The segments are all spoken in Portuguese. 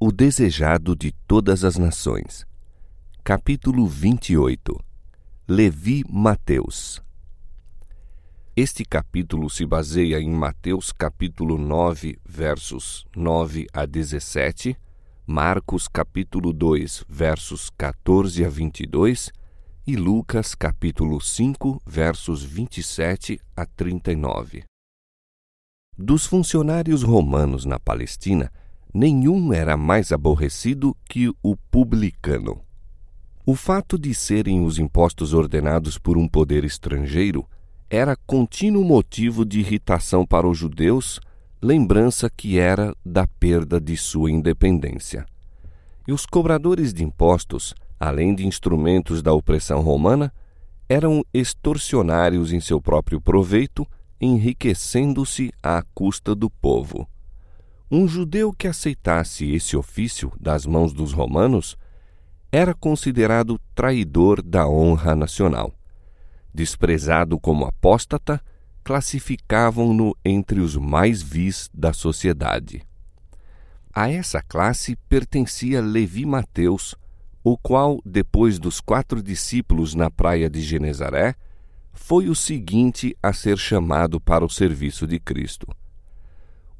O desejado de todas as nações. Capítulo 28 Levi Mateus Este capítulo se baseia em Mateus capítulo 9, versos 9 a 17, Marcos capítulo 2, versos 14 a 22 e Lucas capítulo 5, versos 27 a 39. Dos funcionários romanos na Palestina, nenhum era mais aborrecido que o publicano. O fato de serem os impostos ordenados por um poder estrangeiro era contínuo motivo de irritação para os judeus, lembrança que era da perda de sua independência. E os cobradores de impostos, além de instrumentos da opressão romana, eram extorsionários em seu próprio proveito, enriquecendo-se à custa do povo. Um judeu que aceitasse esse ofício das mãos dos romanos era considerado traidor da honra nacional. Desprezado como apóstata, classificavam-no entre os mais vis da sociedade. A essa classe pertencia Levi Mateus, o qual, depois dos quatro discípulos na praia de Genezaré, foi o seguinte a ser chamado para o serviço de Cristo.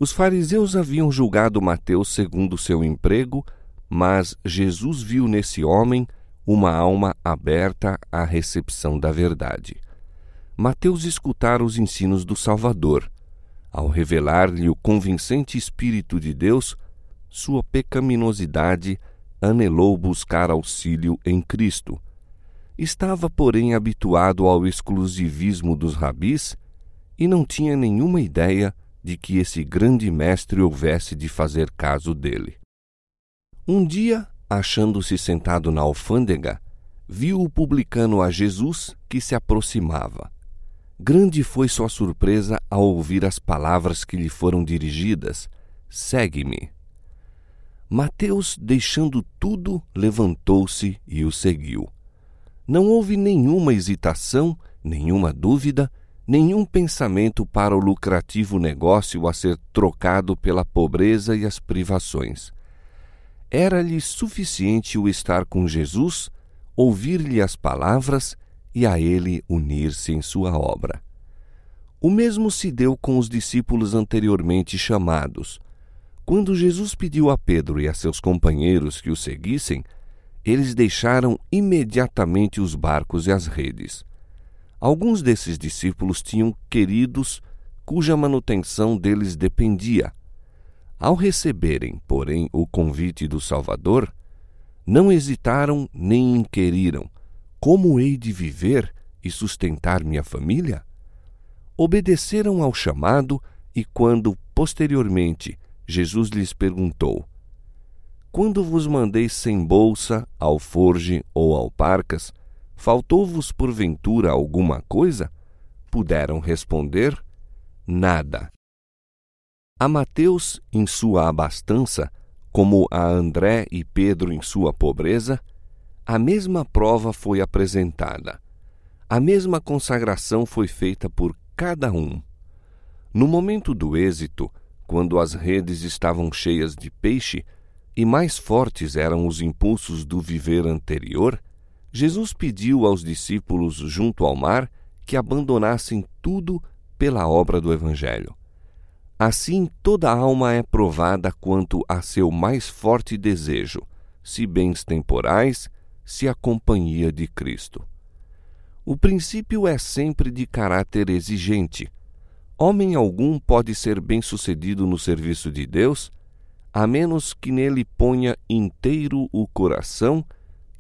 Os fariseus haviam julgado Mateus segundo seu emprego, mas Jesus viu nesse homem uma alma aberta à recepção da verdade. Mateus escutara os ensinos do Salvador. Ao revelar-lhe o convincente Espírito de Deus, sua pecaminosidade anelou buscar auxílio em Cristo. Estava, porém, habituado ao exclusivismo dos rabis e não tinha nenhuma ideia de que esse grande mestre houvesse de fazer caso dele. Um dia, achando-se sentado na alfândega, viu o publicano a Jesus que se aproximava. Grande foi sua surpresa ao ouvir as palavras que lhe foram dirigidas: Segue-me. Mateus, deixando tudo, levantou-se e o seguiu. Não houve nenhuma hesitação, nenhuma dúvida, nenhum pensamento para o lucrativo negócio a ser trocado pela pobreza e as privações. Era-lhe suficiente o estar com Jesus, ouvir-lhe as palavras e a ele unir-se em sua obra. O mesmo se deu com os discípulos anteriormente chamados. Quando Jesus pediu a Pedro e a seus companheiros que o seguissem, eles deixaram imediatamente os barcos e as redes. Alguns desses discípulos tinham queridos cuja manutenção deles dependia. Ao receberem, porém, o convite do Salvador, não hesitaram nem inquiriram: como hei de viver e sustentar minha família? Obedeceram ao chamado e, quando, posteriormente, Jesus lhes perguntou: Quando vos mandei sem bolsa, alforge ou alparcas, Faltou-vos porventura alguma coisa? Puderam responder: Nada. A Mateus, em sua abastança, como a André e Pedro em sua pobreza, a mesma prova foi apresentada. A mesma consagração foi feita por cada um. No momento do êxito, quando as redes estavam cheias de peixe e mais fortes eram os impulsos do viver anterior, Jesus pediu aos discípulos junto ao mar que abandonassem tudo pela obra do Evangelho. Assim, toda alma é provada quanto a seu mais forte desejo, se bens temporais, se a companhia de Cristo. O princípio é sempre de caráter exigente. Homem algum pode ser bem-sucedido no serviço de Deus, a menos que nele ponha inteiro o coração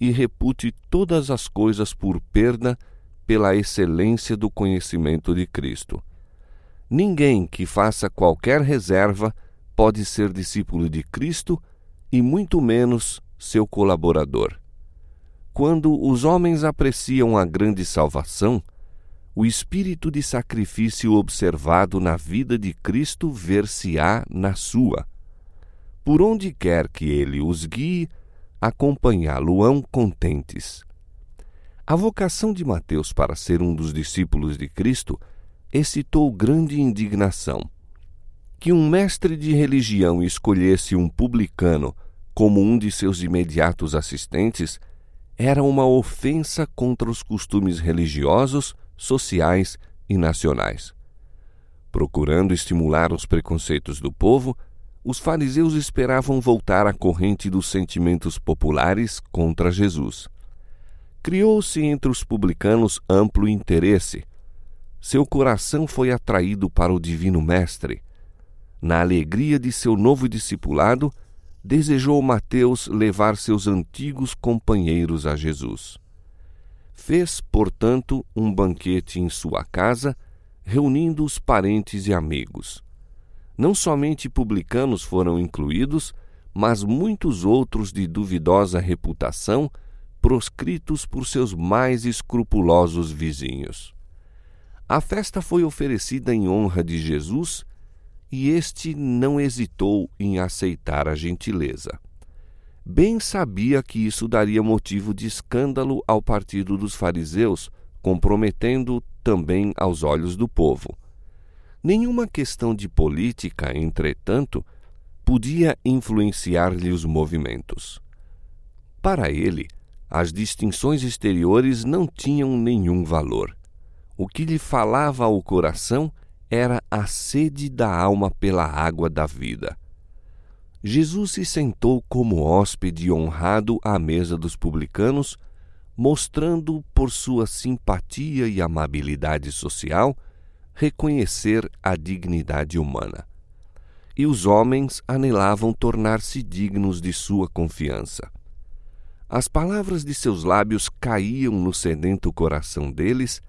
e repute todas as coisas por perda pela excelência do conhecimento de Cristo. Ninguém que faça qualquer reserva pode ser discípulo de Cristo e muito menos seu colaborador. Quando os homens apreciam a grande salvação, o espírito de sacrifício observado na vida de Cristo ver-se-á na sua. Por onde quer que ele os guie, acompanhá-lo-ão contentes. A vocação de Mateus para ser um dos discípulos de Cristo excitou grande indignação. Que um mestre de religião escolhesse um publicano como um de seus imediatos assistentes, era uma ofensa contra os costumes religiosos, sociais e nacionais. Procurando estimular os preconceitos do povo, os fariseus esperavam voltar à corrente dos sentimentos populares contra Jesus. Criou-se entre os publicanos amplo interesse. Seu coração foi atraído para o Divino Mestre. Na alegria de seu novo discipulado, desejou Mateus levar seus antigos companheiros a Jesus. Fez, portanto, um banquete em sua casa, reunindo os parentes e amigos. Não somente publicanos foram incluídos, mas muitos outros de duvidosa reputação, proscritos por seus mais escrupulosos vizinhos. A festa foi oferecida em honra de Jesus e este não hesitou em aceitar a gentileza. Bem sabia que isso daria motivo de escândalo ao partido dos fariseus, comprometendo também aos olhos do povo. Nenhuma questão de política, entretanto, podia influenciar-lhe os movimentos. Para ele, as distinções exteriores não tinham nenhum valor. O que lhe falava ao coração era a sede da alma pela água da vida. Jesus se sentou como hóspede honrado à mesa dos publicanos, mostrando por sua simpatia e amabilidade social reconhecer a dignidade humana. E os homens anelavam tornar-se dignos de sua confiança. As palavras de seus lábios caíam no sedento coração deles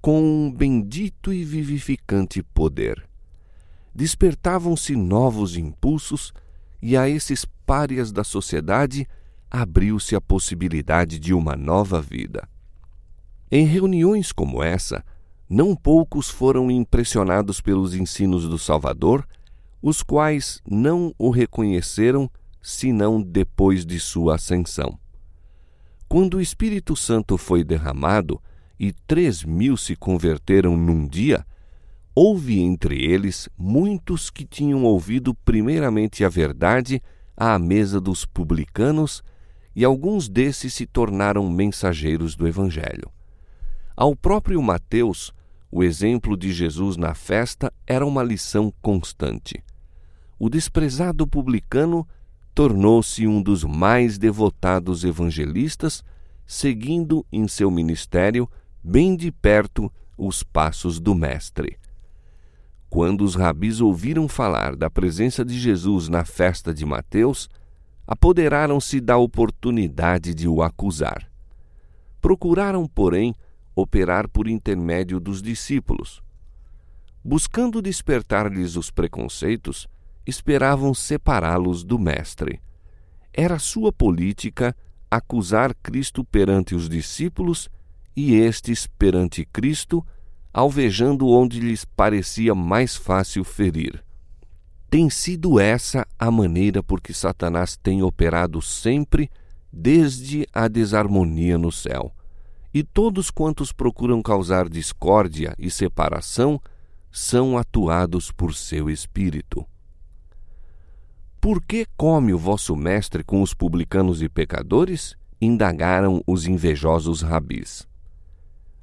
com um bendito e vivificante poder. Despertavam-se novos impulsos e a esses párias da sociedade abriu-se a possibilidade de uma nova vida. Em reuniões como essa, não poucos foram impressionados pelos ensinos do Salvador, os quais não o reconheceram senão depois de sua ascensão. Quando o Espírito Santo foi derramado, e três mil se converteram num dia, houve entre eles muitos que tinham ouvido primeiramente a verdade à mesa dos publicanos, e alguns desses se tornaram mensageiros do Evangelho. Ao próprio Mateus, o exemplo de Jesus na festa era uma lição constante. O desprezado publicano tornou-se um dos mais devotados evangelistas, seguindo em seu ministério bem de perto os passos do Mestre. Quando os rabis ouviram falar da presença de Jesus na festa de Mateus, apoderaram-se da oportunidade de o acusar. Procuraram, porém, operar por intermédio dos discípulos. Buscando despertar-lhes os preconceitos, esperavam separá-los do Mestre. Era sua política acusar Cristo perante os discípulos e estes perante Cristo, alvejando onde lhes parecia mais fácil ferir. Tem sido essa a maneira por que Satanás tem operado sempre desde a desarmonia no céu. E todos quantos procuram causar discórdia e separação são atuados por seu espírito. Por que come o vosso mestre com os publicanos e pecadores? indagaram os invejosos rabis.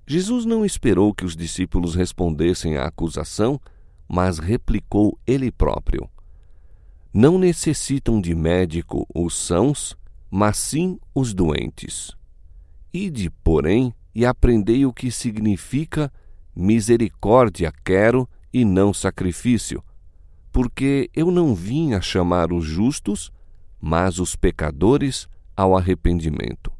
Jesus não esperou que os discípulos respondessem à acusação, mas replicou ele próprio: Não necessitam de médico os sãos, mas sim os doentes. Ide, porém, e aprendei o que significa misericórdia quero e não sacrifício, porque eu não vim a chamar os justos, mas os pecadores ao arrependimento.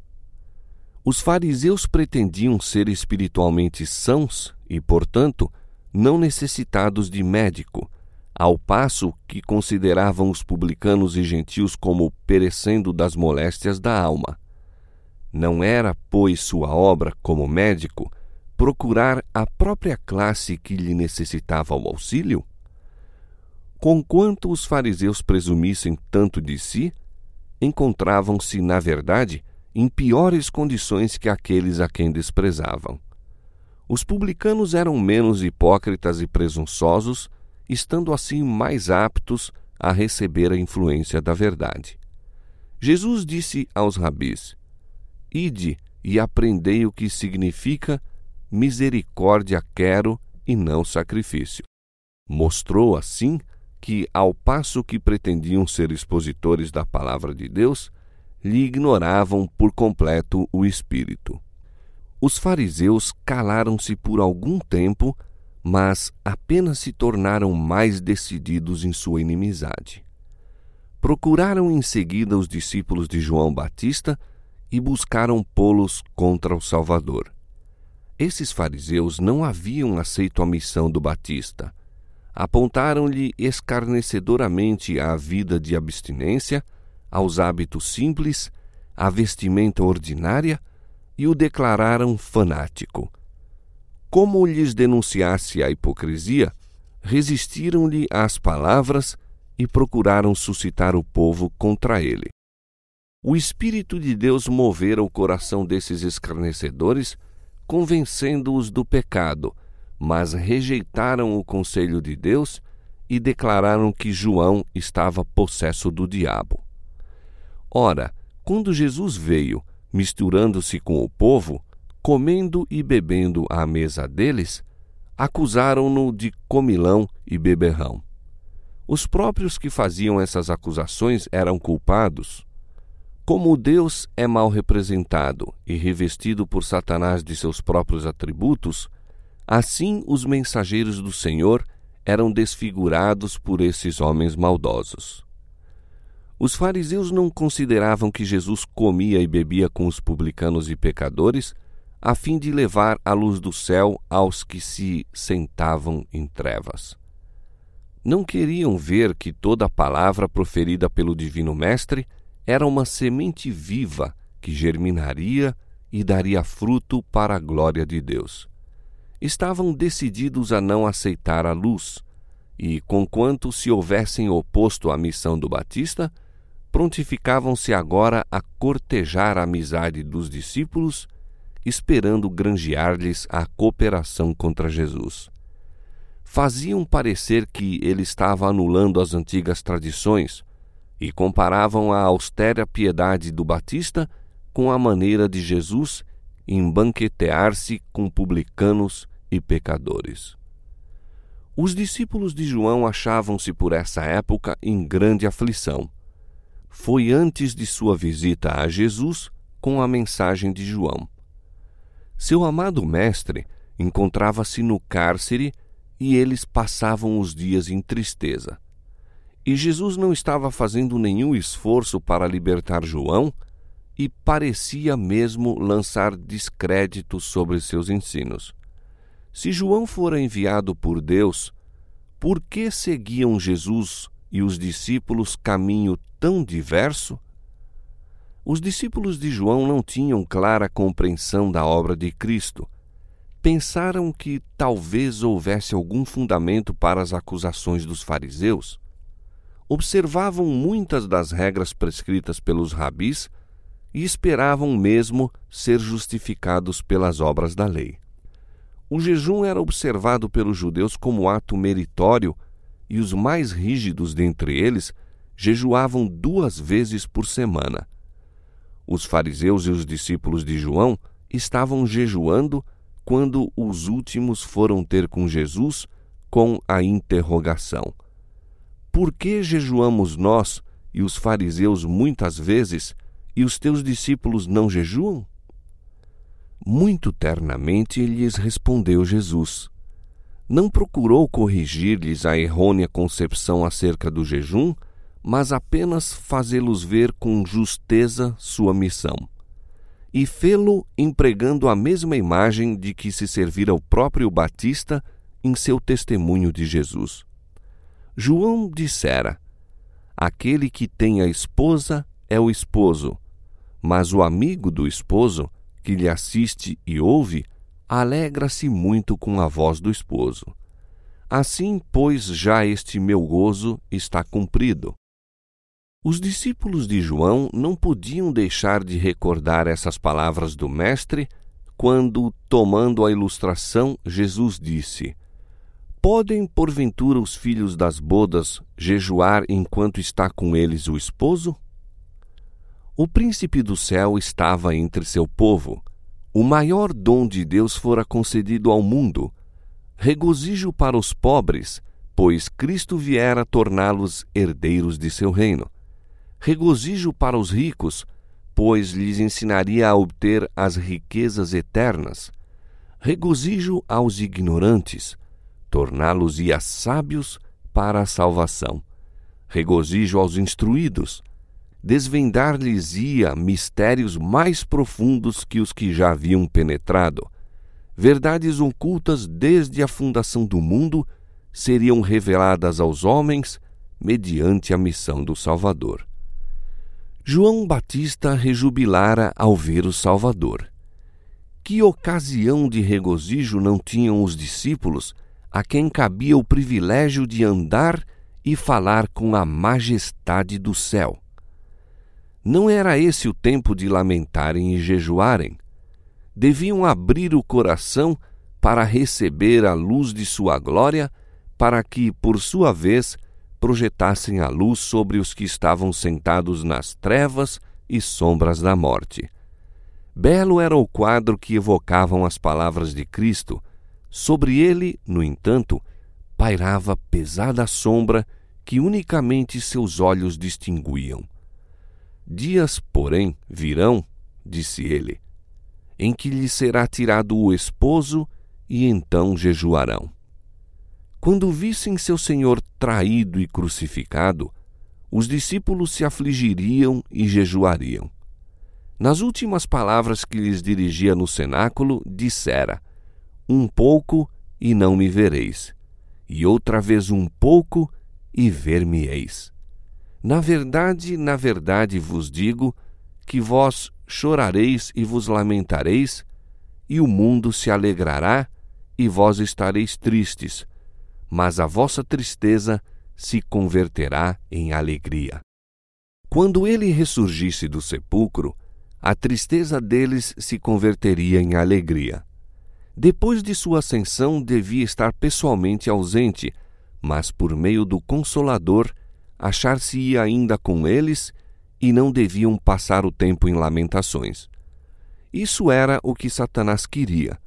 Os fariseus pretendiam ser espiritualmente sãos e, portanto, não necessitados de médico, ao passo que consideravam os publicanos e gentios como perecendo das moléstias da alma. Não era, pois, sua obra, como médico, procurar a própria classe que lhe necessitava o auxílio? Conquanto os fariseus presumissem tanto de si, encontravam-se, na verdade, em piores condições que aqueles a quem desprezavam. Os publicanos eram menos hipócritas e presunçosos, estando assim mais aptos a receber a influência da verdade. Jesus disse aos rabis: Ide e aprendei o que significa misericórdia quero e não sacrifício. Mostrou assim que, ao passo que pretendiam ser expositores da palavra de Deus, lhe ignoravam por completo o Espírito. Os fariseus calaram-se por algum tempo, mas apenas se tornaram mais decididos em sua inimizade. Procuraram em seguida os discípulos de João Batista e buscaram pô-los contra o Salvador. Esses fariseus não haviam aceito a missão do Batista. Apontaram-lhe escarnecedoramente a vida de abstinência, aos hábitos simples, à vestimenta ordinária e o declararam fanático. Como lhes denunciasse a hipocrisia, resistiram-lhe às palavras e procuraram suscitar o povo contra ele. O Espírito de Deus movera o coração desses escarnecedores, convencendo-os do pecado, mas rejeitaram o conselho de Deus e declararam que João estava possesso do diabo. Ora, quando Jesus veio, misturando-se com o povo, comendo e bebendo à mesa deles, acusaram-no de comilão e beberrão. Os próprios que faziam essas acusações eram culpados como Deus é mal representado e revestido por Satanás de seus próprios atributos, assim os mensageiros do Senhor eram desfigurados por esses homens maldosos. Os fariseus não consideravam que Jesus comia e bebia com os publicanos e pecadores, a fim de levar a luz do céu aos que se sentavam em trevas. Não queriam ver que toda palavra proferida pelo Divino Mestre era uma semente viva que germinaria e daria fruto para a glória de Deus. Estavam decididos a não aceitar a luz, e, conquanto se houvessem oposto à missão do Batista, prontificavam-se agora a cortejar a amizade dos discípulos, esperando granjear-lhes a cooperação contra Jesus. Faziam parecer que ele estava anulando as antigas tradições, e comparavam a austera piedade do Batista com a maneira de Jesus embanquetear-se com publicanos e pecadores. Os discípulos de João achavam-se por essa época em grande aflição. Foi antes de sua visita a Jesus com a mensagem de João. Seu amado mestre encontrava-se no cárcere e eles passavam os dias em tristeza. E Jesus não estava fazendo nenhum esforço para libertar João e parecia mesmo lançar descrédito sobre seus ensinos. Se João fora enviado por Deus, por que seguiam Jesus e os discípulos caminho tão diverso? Os discípulos de João não tinham clara compreensão da obra de Cristo. Pensaram que talvez houvesse algum fundamento para as acusações dos fariseus observavam muitas das regras prescritas pelos rabis e esperavam mesmo ser justificados pelas obras da lei. O jejum era observado pelos judeus como ato meritório e os mais rígidos dentre eles jejuavam duas vezes por semana. Os fariseus e os discípulos de João estavam jejuando quando os últimos foram ter com Jesus com a interrogação: por que jejuamos nós e os fariseus muitas vezes e os teus discípulos não jejuam? Muito ternamente lhes respondeu Jesus. Não procurou corrigir-lhes a errônea concepção acerca do jejum, mas apenas fazê-los ver com justeza sua missão. E fê-lo empregando a mesma imagem de que se servira o próprio Batista em seu testemunho de Jesus. João dissera: Aquele que tem a esposa é o esposo, mas o amigo do esposo, que lhe assiste e ouve, alegra-se muito com a voz do esposo. Assim, pois, já este meu gozo está cumprido. Os discípulos de João não podiam deixar de recordar essas palavras do Mestre quando, tomando a ilustração, Jesus disse: Podem, porventura, os filhos das bodas jejuar enquanto está com eles o esposo? O príncipe do céu estava entre seu povo. O maior dom de Deus fora concedido ao mundo. Regozijo para os pobres, pois Cristo viera torná-los herdeiros de seu reino. Regozijo para os ricos, pois lhes ensinaria a obter as riquezas eternas. Regozijo aos ignorantes, torná-los-ia sábios para a salvação. Regozijo aos instruídos, desvendar-lhes-ia mistérios mais profundos que os que já haviam penetrado. Verdades ocultas desde a fundação do mundo seriam reveladas aos homens mediante a missão do Salvador. João Batista rejubilara ao ver o Salvador. Que ocasião de regozijo não tinham os discípulos a quem cabia o privilégio de andar e falar com a majestade do céu? Não era esse o tempo de lamentarem e jejuarem. Deviam abrir o coração para receber a luz de sua glória, para que, por sua vez, projetassem a luz sobre os que estavam sentados nas trevas e sombras da morte. Belo era o quadro que evocavam as palavras de Cristo. Sobre ele, no entanto, pairava pesada sombra que unicamente seus olhos distinguiam. Dias, porém, virão, disse ele, em que lhe será tirado o esposo, e então jejuarão. Quando vissem seu senhor traído e crucificado, os discípulos se afligiriam e jejuariam. Nas últimas palavras que lhes dirigia no cenáculo, dissera: Um pouco e não me vereis, e outra vez um pouco e ver-me-eis. Na verdade, na verdade vos digo que vós chorareis e vos lamentareis, e o mundo se alegrará, e vós estareis tristes, mas a vossa tristeza se converterá em alegria. Quando ele ressurgisse do sepulcro, a tristeza deles se converteria em alegria. Depois de sua ascensão, devia estar pessoalmente ausente, mas por meio do Consolador achar-se-ia ainda com eles e não deviam passar o tempo em lamentações. Isso era o que Satanás queria.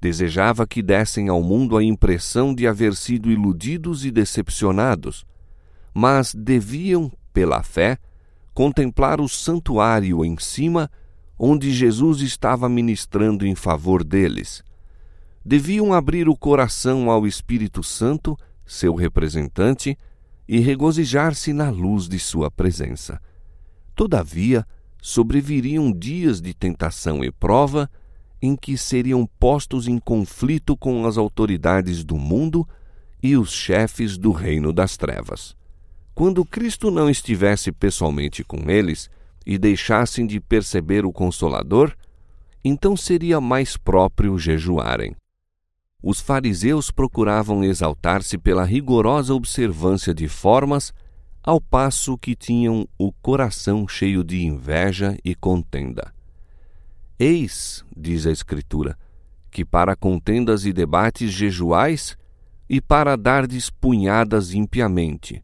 Desejava que dessem ao mundo a impressão de haver sido iludidos e decepcionados, mas deviam, pela fé, contemplar o santuário em cima, onde Jesus estava ministrando em favor deles. Deviam abrir o coração ao Espírito Santo, seu representante, e regozijar-se na luz de sua presença. Todavia, sobreviriam dias de tentação e prova em que seriam postos em conflito com as autoridades do mundo e os chefes do reino das trevas. Quando Cristo não estivesse pessoalmente com eles e deixassem de perceber o Consolador, então seria mais próprio jejuarem. Os fariseus procuravam exaltar-se pela rigorosa observância de formas, ao passo que tinham o coração cheio de inveja e contenda. Eis, diz a Escritura, que para contendas e debates jejuais e para dardes punhadas impiamente.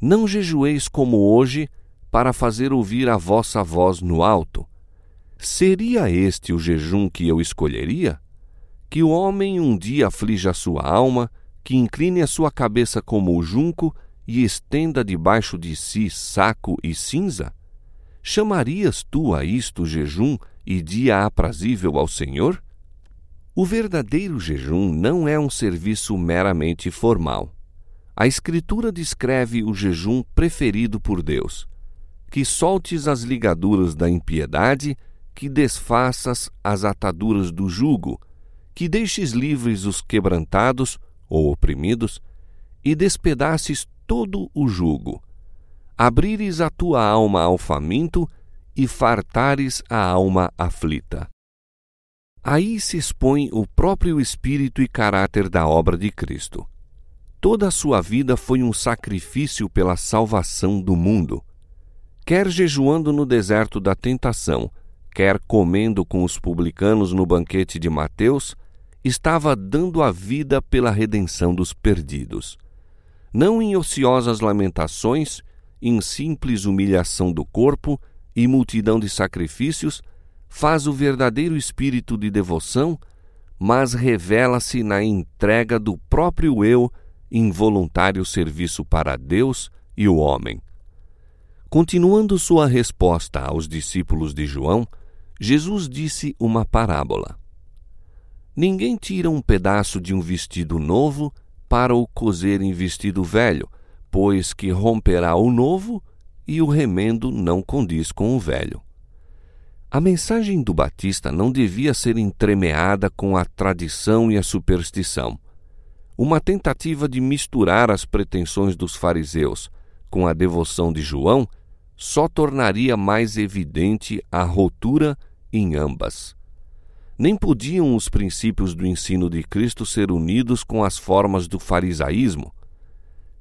Não jejueis como hoje, para fazer ouvir a vossa voz no alto. Seria este o jejum que eu escolheria? Que o homem um dia aflija a sua alma, que incline a sua cabeça como o junco e estenda debaixo de si saco e cinza? Chamarias tu a isto jejum e dia aprazível ao Senhor? O verdadeiro jejum não é um serviço meramente formal. A Escritura descreve o jejum preferido por Deus: que soltes as ligaduras da impiedade, que desfaças as ataduras do jugo, que deixes livres os quebrantados ou oprimidos e despedaces todo o jugo. Abrires a tua alma ao faminto e fartares a alma aflita. Aí se expõe o próprio espírito e caráter da obra de Cristo. Toda a sua vida foi um sacrifício pela salvação do mundo. Quer jejuando no deserto da tentação, quer comendo com os publicanos no banquete de Mateus, estava dando a vida pela redenção dos perdidos. Não em ociosas lamentações, em simples humilhação do corpo e multidão de sacrifícios, faz o verdadeiro espírito de devoção, mas revela-se na entrega do próprio eu em voluntário serviço para Deus e o homem. Continuando sua resposta aos discípulos de João, Jesus disse uma parábola. Ninguém tira um pedaço de um vestido novo para o cozer em vestido velho, pois que romperá o novo e o remendo não condiz com o velho. A mensagem do Batista não devia ser entremeada com a tradição e a superstição. Uma tentativa de misturar as pretensões dos fariseus com a devoção de João só tornaria mais evidente a rotura em ambas. Nem podiam os princípios do ensino de Cristo ser unidos com as formas do farisaísmo.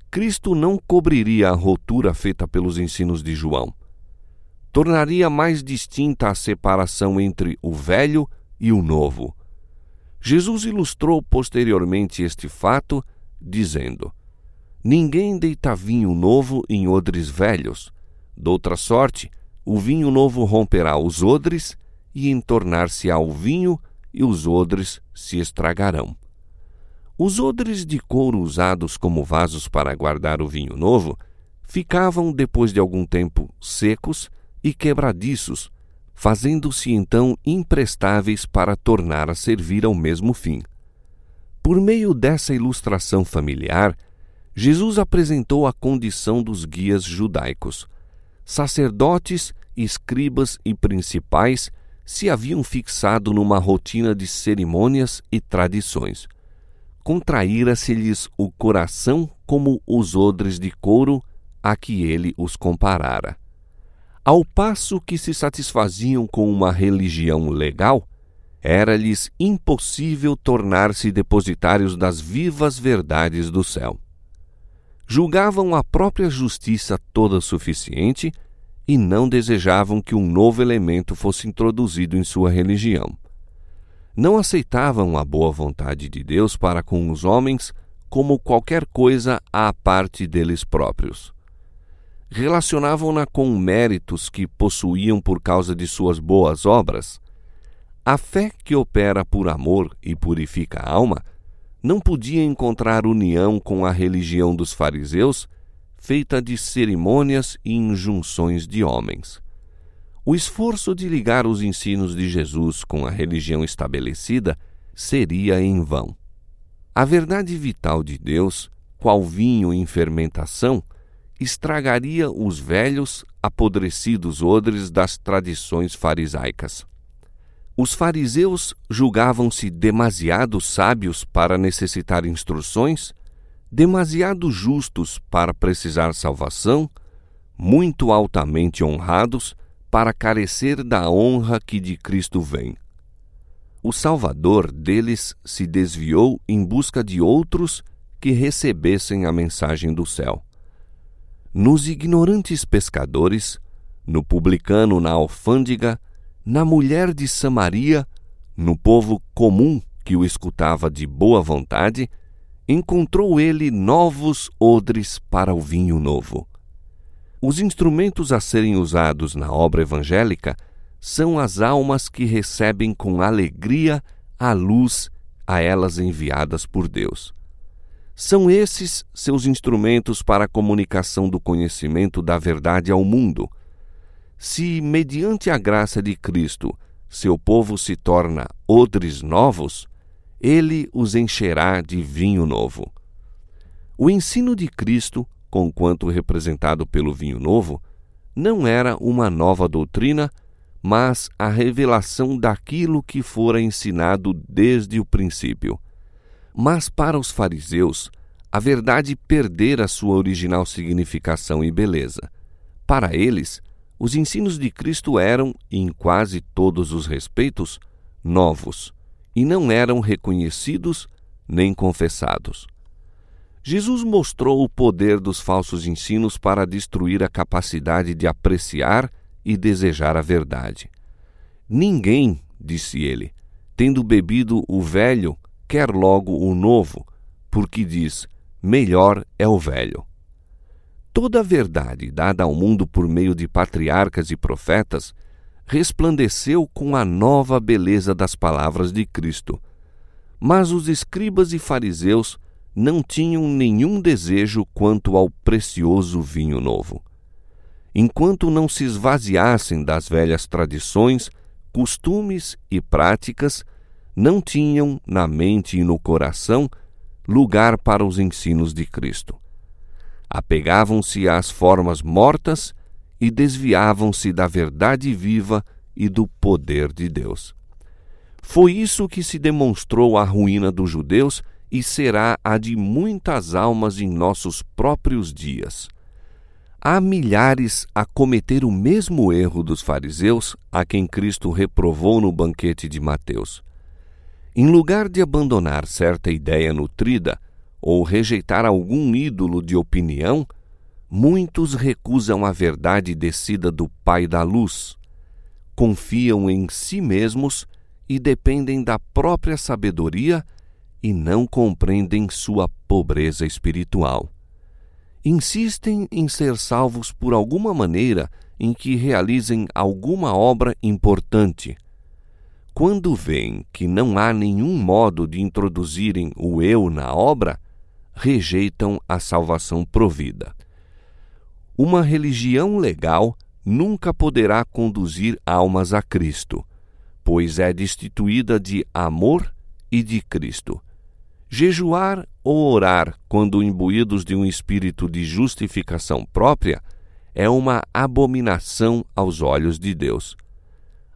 Cristo não cobriria a rotura feita pelos ensinos de João. Tornaria mais distinta a separação entre o velho e o novo. Jesus ilustrou posteriormente este fato, dizendo: Ninguém deita vinho novo em odres velhos. Doutra sorte, o vinho novo romperá os odres e entornar-se-á o vinho, e os odres se estragarão. Os odres de couro usados como vasos para guardar o vinho novo ficavam, depois de algum tempo, secos e quebradiços, fazendo-se então imprestáveis para tornar a servir ao mesmo fim. Por meio dessa ilustração familiar, Jesus apresentou a condição dos guias judaicos. Sacerdotes, escribas e principais se haviam fixado numa rotina de cerimônias e tradições. Contraíra-se-lhes o coração como os odres de couro a que ele os comparara. Ao passo que se satisfaziam com uma religião legal, era-lhes impossível tornar-se depositários das vivas verdades do céu. Julgavam a própria justiça toda suficiente e não desejavam que um novo elemento fosse introduzido em sua religião. Não aceitavam a boa vontade de Deus para com os homens como qualquer coisa à parte deles próprios. Relacionavam-na com méritos que possuíam por causa de suas boas obras. A fé que opera por amor e purifica a alma não podia encontrar união com a religião dos fariseus feita de cerimônias e injunções de homens. O esforço de ligar os ensinos de Jesus com a religião estabelecida seria em vão. A verdade vital de Deus, qual vinho em fermentação, estragaria os velhos, apodrecidos odres das tradições farisaicas. Os fariseus julgavam-se demasiado sábios para necessitar instruções demasiado justos para precisar salvação, muito altamente honrados para carecer da honra que de Cristo vem. O Salvador deles se desviou em busca de outros que recebessem a mensagem do céu. Nos ignorantes pescadores, no publicano na alfândega, na mulher de Samaria, no povo comum que o escutava de boa vontade, encontrou ele novos odres para o vinho novo. Os instrumentos a serem usados na obra evangélica são as almas que recebem com alegria a luz a elas enviadas por Deus. São esses seus instrumentos para a comunicação do conhecimento da verdade ao mundo. Se, mediante a graça de Cristo, seu povo se torna odres novos, ele os encherá de vinho novo. O ensino de Cristo, conquanto representado pelo vinho novo, não era uma nova doutrina, mas a revelação daquilo que fora ensinado desde o princípio. Mas para os fariseus, a verdade perdera sua original significação e beleza. Para eles, os ensinos de Cristo eram, em quase todos os respeitos, novos e não eram reconhecidos nem confessados. Jesus mostrou o poder dos falsos ensinos para destruir a capacidade de apreciar e desejar a verdade. Ninguém, disse ele, tendo bebido o velho, quer logo o novo, porque diz: melhor é o velho. toda a verdade dada ao mundo por meio de patriarcas e profetas resplandeceu com a nova beleza das palavras de Cristo. Mas os escribas e fariseus não tinham nenhum desejo quanto ao precioso vinho novo. Enquanto não se esvaziassem das velhas tradições, costumes e práticas, não tinham na mente e no coração lugar para os ensinos de Cristo. Apegavam-se às formas mortas e desviavam-se da verdade viva e do poder de Deus. Foi isso que se demonstrou a ruína dos judeus e será a de muitas almas em nossos próprios dias. Há milhares a cometer o mesmo erro dos fariseus a quem Cristo reprovou no banquete de Mateus. Em lugar de abandonar certa ideia nutrida ou rejeitar algum ídolo de opinião, muitos recusam a verdade descida do Pai da Luz, confiam em si mesmos e dependem da própria sabedoria e não compreendem sua pobreza espiritual. Insistem em ser salvos por alguma maneira em que realizem alguma obra importante. Quando veem que não há nenhum modo de introduzirem o eu na obra, rejeitam a salvação provida. Uma religião legal nunca poderá conduzir almas a Cristo, pois é destituída de amor e de Cristo. Jejuar ou orar quando imbuídos de um espírito de justificação própria é uma abominação aos olhos de Deus.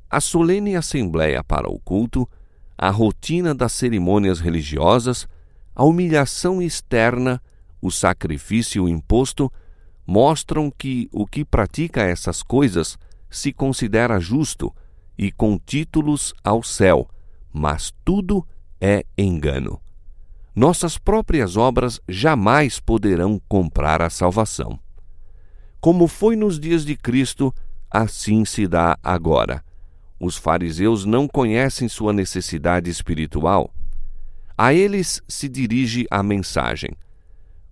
A solene assembleia para o culto, a rotina das cerimônias religiosas, a humilhação externa, o sacrifício imposto mostram que o que pratica essas coisas se considera justo e com títulos ao céu, mas tudo é engano nossas próprias obras jamais poderão comprar a salvação. Como foi nos dias de Cristo, assim se dá agora. Os fariseus não conhecem sua necessidade espiritual. A eles se dirige a mensagem: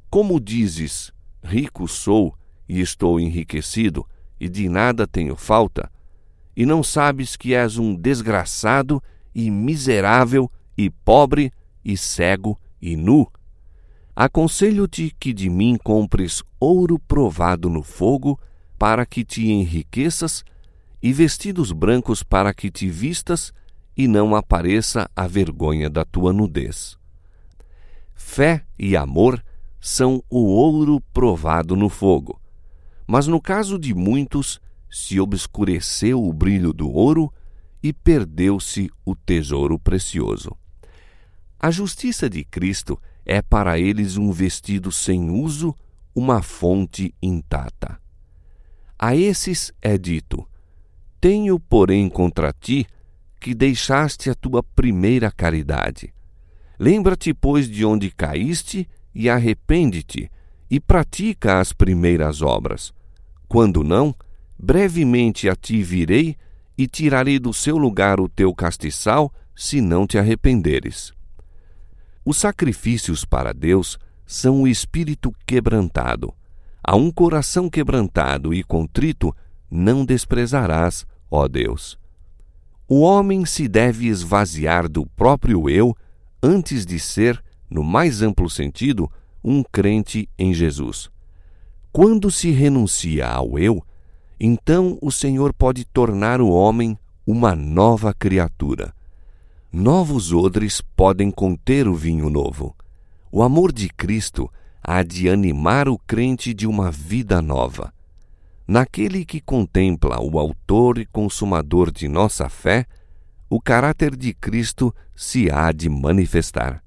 Como dizes, rico sou e estou enriquecido, e de nada tenho falta, e não sabes que és um desgraçado e miserável e pobre e cego e nu, aconselho-te que de mim compres ouro provado no fogo, para que te enriqueças, e vestidos brancos para que te vistas, e não apareça a vergonha da tua nudez. Fé e amor são o ouro provado no fogo. Mas no caso de muitos, se obscureceu o brilho do ouro e perdeu-se o tesouro precioso. A justiça de Cristo é para eles um vestido sem uso, uma fonte intacta. A esses é dito: Tenho, porém, contra ti que deixaste a tua primeira caridade. Lembra-te, pois, de onde caíste e arrepende-te, e pratica as primeiras obras. Quando não, brevemente a ti virei e tirarei do seu lugar o teu castiçal, se não te arrependeres. Os sacrifícios para Deus são o espírito quebrantado. A um coração quebrantado e contrito não desprezarás, ó Deus. O homem se deve esvaziar do próprio eu antes de ser, no mais amplo sentido, um crente em Jesus. Quando se renuncia ao eu, então o Senhor pode tornar o homem uma nova criatura. Novos odres podem conter o vinho novo. O amor de Cristo há de animar o crente de uma vida nova. Naquele que contempla o Autor e Consumador de nossa fé, o caráter de Cristo se há de manifestar.